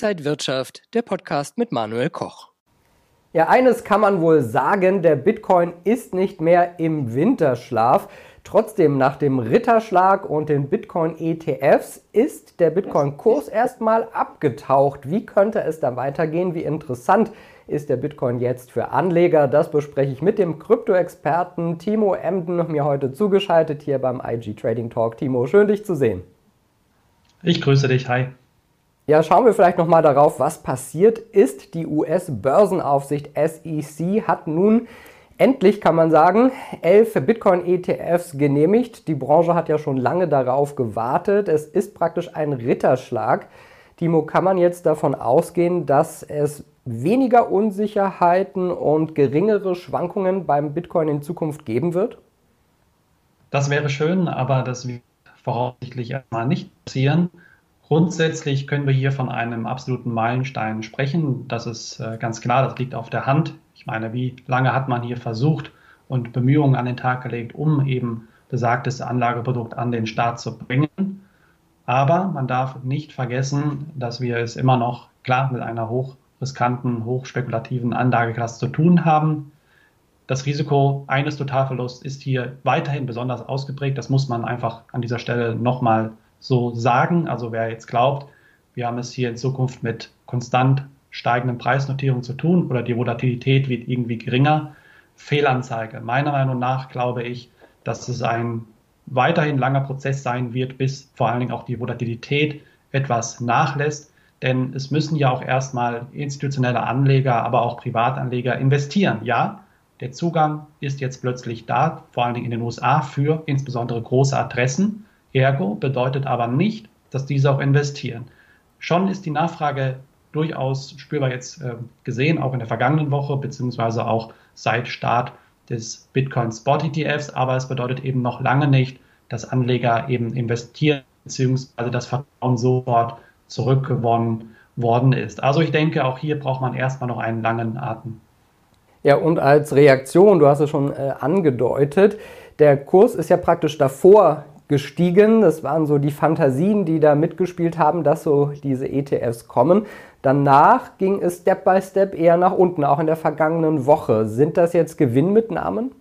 Inside Wirtschaft, der Podcast mit Manuel Koch. Ja, eines kann man wohl sagen, der Bitcoin ist nicht mehr im Winterschlaf. Trotzdem, nach dem Ritterschlag und den Bitcoin-ETFs ist der Bitcoin-Kurs erstmal abgetaucht. Wie könnte es da weitergehen? Wie interessant ist der Bitcoin jetzt für Anleger? Das bespreche ich mit dem Krypto-Experten Timo Emden, mir heute zugeschaltet hier beim IG Trading Talk. Timo, schön dich zu sehen. Ich grüße dich, hi. Ja, schauen wir vielleicht nochmal darauf, was passiert ist. Die US-Börsenaufsicht SEC hat nun endlich, kann man sagen, elf Bitcoin-ETFs genehmigt. Die Branche hat ja schon lange darauf gewartet. Es ist praktisch ein Ritterschlag. Timo, kann man jetzt davon ausgehen, dass es weniger Unsicherheiten und geringere Schwankungen beim Bitcoin in Zukunft geben wird? Das wäre schön, aber das wird voraussichtlich erstmal nicht passieren. Grundsätzlich können wir hier von einem absoluten Meilenstein sprechen. Das ist äh, ganz klar, das liegt auf der Hand. Ich meine, wie lange hat man hier versucht und Bemühungen an den Tag gelegt, um eben besagtes Anlageprodukt an den Start zu bringen. Aber man darf nicht vergessen, dass wir es immer noch klar mit einer hochriskanten, hochspekulativen Anlageklasse zu tun haben. Das Risiko eines Totalverlusts ist hier weiterhin besonders ausgeprägt. Das muss man einfach an dieser Stelle nochmal so sagen. Also wer jetzt glaubt, wir haben es hier in Zukunft mit konstant steigenden Preisnotierungen zu tun oder die Volatilität wird irgendwie geringer, Fehlanzeige. Meiner Meinung nach glaube ich, dass es ein weiterhin langer Prozess sein wird, bis vor allen Dingen auch die Volatilität etwas nachlässt. Denn es müssen ja auch erstmal institutionelle Anleger, aber auch Privatanleger investieren. Ja, der Zugang ist jetzt plötzlich da, vor allen Dingen in den USA für insbesondere große Adressen. Ergo bedeutet aber nicht, dass diese auch investieren. Schon ist die Nachfrage durchaus spürbar jetzt äh, gesehen, auch in der vergangenen Woche, beziehungsweise auch seit Start des Bitcoin Spot ETFs, aber es bedeutet eben noch lange nicht, dass Anleger eben investieren, beziehungsweise das Vertrauen sofort zurückgewonnen worden ist. Also ich denke, auch hier braucht man erstmal noch einen langen Atem. Ja, und als Reaktion, du hast es schon äh, angedeutet, der Kurs ist ja praktisch davor gestiegen. Das waren so die Fantasien, die da mitgespielt haben, dass so diese ETFs kommen. Danach ging es Step by Step eher nach unten, auch in der vergangenen Woche. Sind das jetzt Gewinnmitnahmen?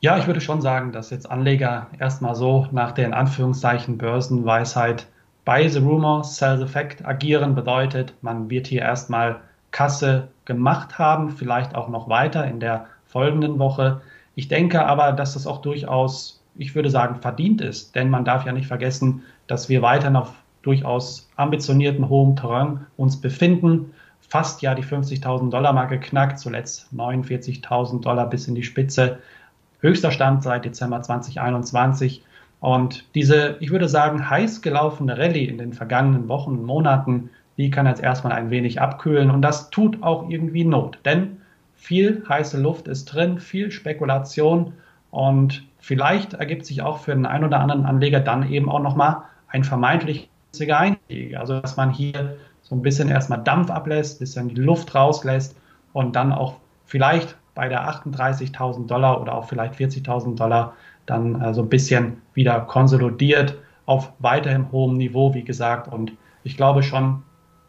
Ja, ich würde schon sagen, dass jetzt Anleger erstmal so nach der in Anführungszeichen Börsenweisheit buy the rumor, sell the fact agieren bedeutet, man wird hier erstmal Kasse gemacht haben, vielleicht auch noch weiter in der folgenden Woche. Ich denke aber, dass das auch durchaus ich würde sagen, verdient ist. Denn man darf ja nicht vergessen, dass wir weiterhin auf durchaus ambitionierten hohem Terrain uns befinden. Fast ja die 50.000 Dollar Marke knackt, zuletzt 49.000 Dollar bis in die Spitze. Höchster Stand seit Dezember 2021. Und diese, ich würde sagen, heiß gelaufene Rallye in den vergangenen Wochen und Monaten, die kann jetzt erstmal ein wenig abkühlen. Und das tut auch irgendwie Not. Denn viel heiße Luft ist drin, viel Spekulation und vielleicht ergibt sich auch für den einen oder anderen Anleger dann eben auch nochmal ein vermeintlich günstiger Einstieg. Also dass man hier so ein bisschen erstmal Dampf ablässt, bisschen die Luft rauslässt und dann auch vielleicht bei der 38.000 Dollar oder auch vielleicht 40.000 Dollar dann äh, so ein bisschen wieder konsolidiert auf weiterhin hohem Niveau, wie gesagt. Und ich glaube schon,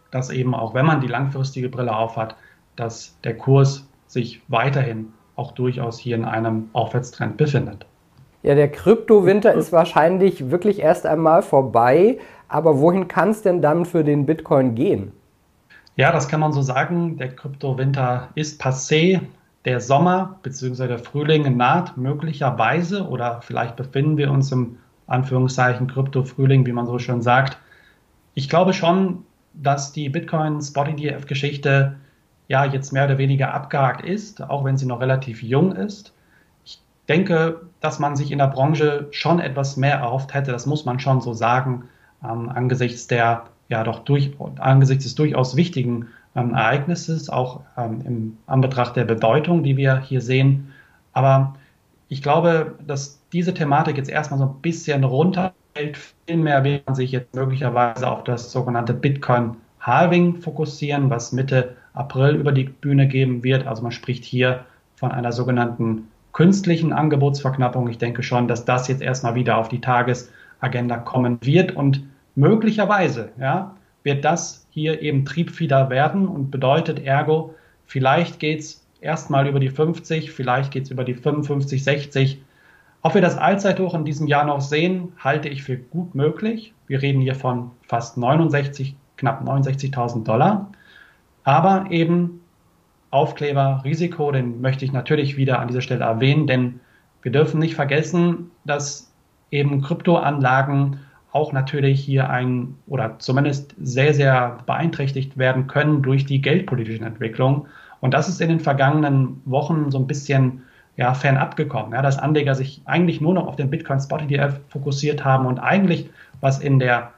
dass eben auch wenn man die langfristige Brille aufhat, dass der Kurs sich weiterhin auch durchaus hier in einem Aufwärtstrend befindet. Ja, der Kryptowinter ist wahrscheinlich wirklich erst einmal vorbei. Aber wohin kann es denn dann für den Bitcoin gehen? Ja, das kann man so sagen. Der Kryptowinter ist passé. Der Sommer bzw. der Frühling naht möglicherweise oder vielleicht befinden wir uns im Anführungszeichen Krypto-Frühling, wie man so schön sagt. Ich glaube schon, dass die Bitcoin-Spot-ETF-Geschichte ja jetzt mehr oder weniger abgehakt ist, auch wenn sie noch relativ jung ist. Denke, dass man sich in der Branche schon etwas mehr erhofft hätte, das muss man schon so sagen, ähm, angesichts der ja doch durch, angesichts des durchaus wichtigen ähm, Ereignisses, auch ähm, im Anbetracht der Bedeutung, die wir hier sehen. Aber ich glaube, dass diese Thematik jetzt erstmal so ein bisschen runterfällt. Vielmehr will man sich jetzt möglicherweise auf das sogenannte Bitcoin Halving fokussieren, was Mitte April über die Bühne geben wird. Also man spricht hier von einer sogenannten künstlichen Angebotsverknappung. Ich denke schon, dass das jetzt erstmal wieder auf die Tagesagenda kommen wird und möglicherweise ja, wird das hier eben Triebfieder werden und bedeutet ergo, vielleicht geht es erstmal über die 50, vielleicht geht es über die 55, 60. Ob wir das Allzeithoch in diesem Jahr noch sehen, halte ich für gut möglich. Wir reden hier von fast 69, knapp 69.000 Dollar. Aber eben Aufkleber, Risiko, den möchte ich natürlich wieder an dieser Stelle erwähnen, denn wir dürfen nicht vergessen, dass eben Kryptoanlagen auch natürlich hier ein oder zumindest sehr, sehr beeinträchtigt werden können durch die geldpolitischen Entwicklungen. Und das ist in den vergangenen Wochen so ein bisschen ja, fernab gekommen, ja, dass Anleger sich eigentlich nur noch auf den Bitcoin Spot ETF fokussiert haben und eigentlich, was in der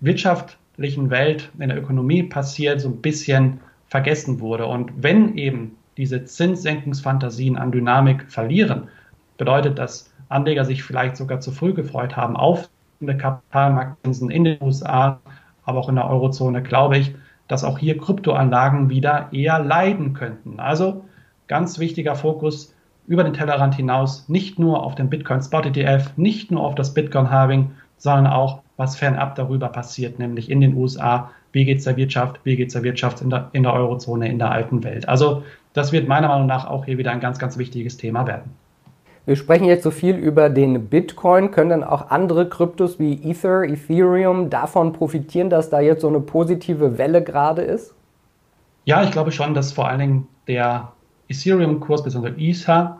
wirtschaftlichen Welt, in der Ökonomie passiert, so ein bisschen vergessen wurde. Und wenn eben diese Zinssenkungsfantasien an Dynamik verlieren, bedeutet das, Anleger sich vielleicht sogar zu früh gefreut haben auf Kapitalmarktzinsen in den USA, aber auch in der Eurozone, glaube ich, dass auch hier Kryptoanlagen wieder eher leiden könnten. Also ganz wichtiger Fokus über den Tellerrand hinaus, nicht nur auf den Bitcoin Spot ETF, nicht nur auf das Bitcoin Halving, sondern auch, was fernab darüber passiert, nämlich in den USA. Wie geht es der Wirtschaft? Wie geht es der Wirtschaft in der, in der Eurozone, in der alten Welt? Also, das wird meiner Meinung nach auch hier wieder ein ganz, ganz wichtiges Thema werden. Wir sprechen jetzt so viel über den Bitcoin. Können dann auch andere Kryptos wie Ether, Ethereum davon profitieren, dass da jetzt so eine positive Welle gerade ist? Ja, ich glaube schon, dass vor allen Dingen der Ethereum-Kurs bzw. Ether,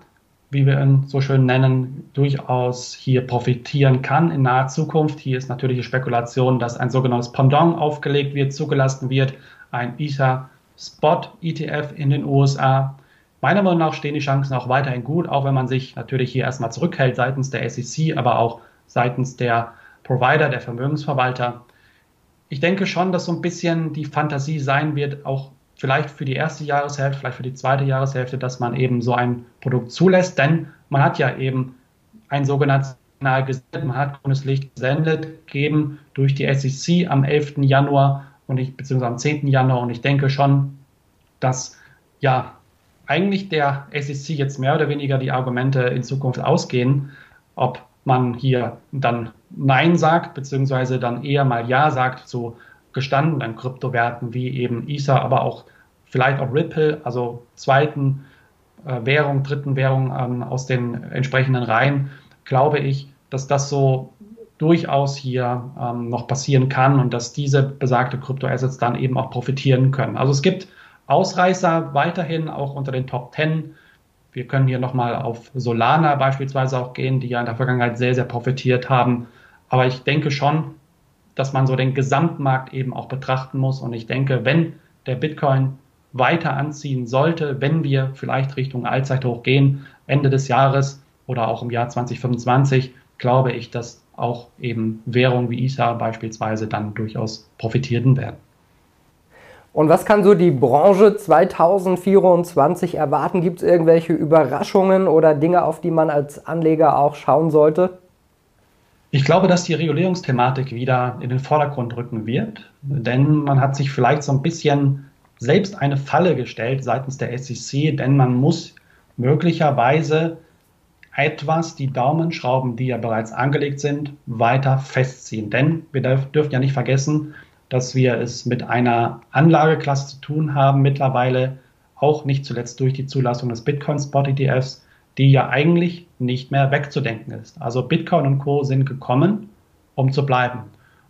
wie wir ihn so schön nennen, durchaus hier profitieren kann in naher Zukunft. Hier ist natürlich die Spekulation, dass ein sogenanntes Pendant aufgelegt wird, zugelassen wird, ein Ether Spot ETF in den USA. Meiner Meinung nach stehen die Chancen auch weiterhin gut, auch wenn man sich natürlich hier erstmal zurückhält seitens der SEC, aber auch seitens der Provider, der Vermögensverwalter. Ich denke schon, dass so ein bisschen die Fantasie sein wird, auch vielleicht für die erste Jahreshälfte, vielleicht für die zweite Jahreshälfte, dass man eben so ein Produkt zulässt, denn man hat ja eben ein sogenanntes Gesetz, man hat grünes Licht gesendet, gegeben durch die SEC am 11. Januar und ich, beziehungsweise am 10. Januar und ich denke schon, dass ja eigentlich der SEC jetzt mehr oder weniger die Argumente in Zukunft ausgehen, ob man hier dann Nein sagt, beziehungsweise dann eher mal Ja sagt zu gestandenen Kryptowerten wie eben Ether, aber auch vielleicht auch Ripple, also zweiten äh, Währung, dritten Währung ähm, aus den entsprechenden Reihen, glaube ich, dass das so durchaus hier ähm, noch passieren kann und dass diese besagte Kryptoassets dann eben auch profitieren können. Also es gibt Ausreißer weiterhin auch unter den Top 10. Wir können hier nochmal auf Solana beispielsweise auch gehen, die ja in der Vergangenheit sehr, sehr profitiert haben. Aber ich denke schon, dass man so den Gesamtmarkt eben auch betrachten muss. Und ich denke, wenn der Bitcoin weiter anziehen sollte, wenn wir vielleicht Richtung Allzeithoch gehen, Ende des Jahres oder auch im Jahr 2025, glaube ich, dass auch eben Währungen wie ISA beispielsweise dann durchaus profitieren werden. Und was kann so die Branche 2024 erwarten? Gibt es irgendwelche Überraschungen oder Dinge, auf die man als Anleger auch schauen sollte? Ich glaube, dass die Regulierungsthematik wieder in den Vordergrund rücken wird, denn man hat sich vielleicht so ein bisschen selbst eine Falle gestellt seitens der SEC, denn man muss möglicherweise etwas die Daumenschrauben, die ja bereits angelegt sind, weiter festziehen. Denn wir dürfen ja nicht vergessen, dass wir es mit einer Anlageklasse zu tun haben, mittlerweile auch nicht zuletzt durch die Zulassung des Bitcoin Spot ETFs, die ja eigentlich nicht mehr wegzudenken ist. Also Bitcoin und Co. sind gekommen, um zu bleiben.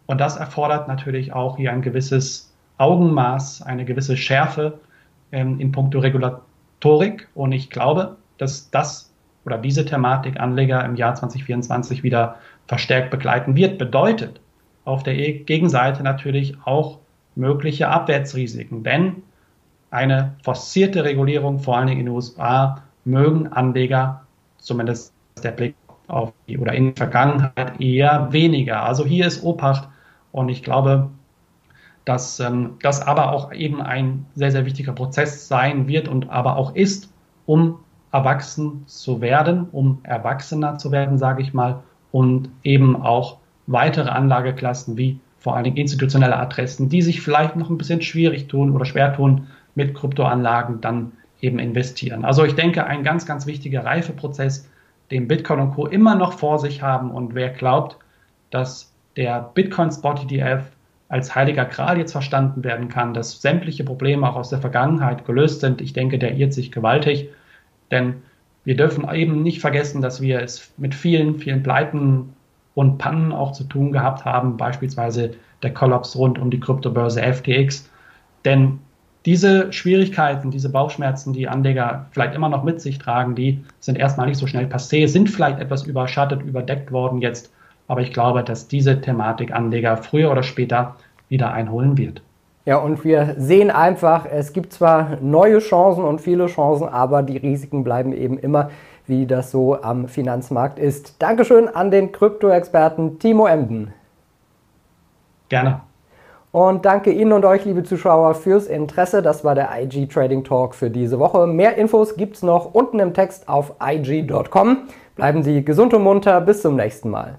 Und das erfordert natürlich auch hier ein gewisses Augenmaß, eine gewisse Schärfe ähm, in puncto Regulatorik. Und ich glaube, dass das oder diese Thematik Anleger im Jahr 2024 wieder verstärkt begleiten wird. Bedeutet, auf der Gegenseite natürlich auch mögliche Abwärtsrisiken, denn eine forcierte Regulierung, vor allen Dingen in den USA, mögen Anleger, zumindest der Blick auf die oder in die Vergangenheit, eher weniger. Also hier ist Obacht und ich glaube, dass ähm, das aber auch eben ein sehr, sehr wichtiger Prozess sein wird und aber auch ist, um erwachsen zu werden, um erwachsener zu werden, sage ich mal, und eben auch weitere Anlageklassen wie vor allen Dingen institutionelle Adressen, die sich vielleicht noch ein bisschen schwierig tun oder schwer tun mit Kryptoanlagen, dann eben investieren. Also ich denke, ein ganz, ganz wichtiger Reifeprozess, den Bitcoin und Co. immer noch vor sich haben. Und wer glaubt, dass der Bitcoin Spot ETF als heiliger Gral jetzt verstanden werden kann, dass sämtliche Probleme auch aus der Vergangenheit gelöst sind, ich denke, der irrt sich gewaltig. Denn wir dürfen eben nicht vergessen, dass wir es mit vielen, vielen Pleiten und Pannen auch zu tun gehabt haben, beispielsweise der Kollaps rund um die Kryptobörse FTX. Denn diese Schwierigkeiten, diese Bauchschmerzen, die Anleger vielleicht immer noch mit sich tragen, die sind erstmal nicht so schnell passé, sind vielleicht etwas überschattet, überdeckt worden jetzt. Aber ich glaube, dass diese Thematik Anleger früher oder später wieder einholen wird. Ja, und wir sehen einfach, es gibt zwar neue Chancen und viele Chancen, aber die Risiken bleiben eben immer, wie das so am Finanzmarkt ist. Dankeschön an den Krypto-Experten Timo Emden. Gerne. Und danke Ihnen und euch, liebe Zuschauer, fürs Interesse. Das war der IG Trading Talk für diese Woche. Mehr Infos gibt es noch unten im Text auf IG.com. Bleiben Sie gesund und munter. Bis zum nächsten Mal.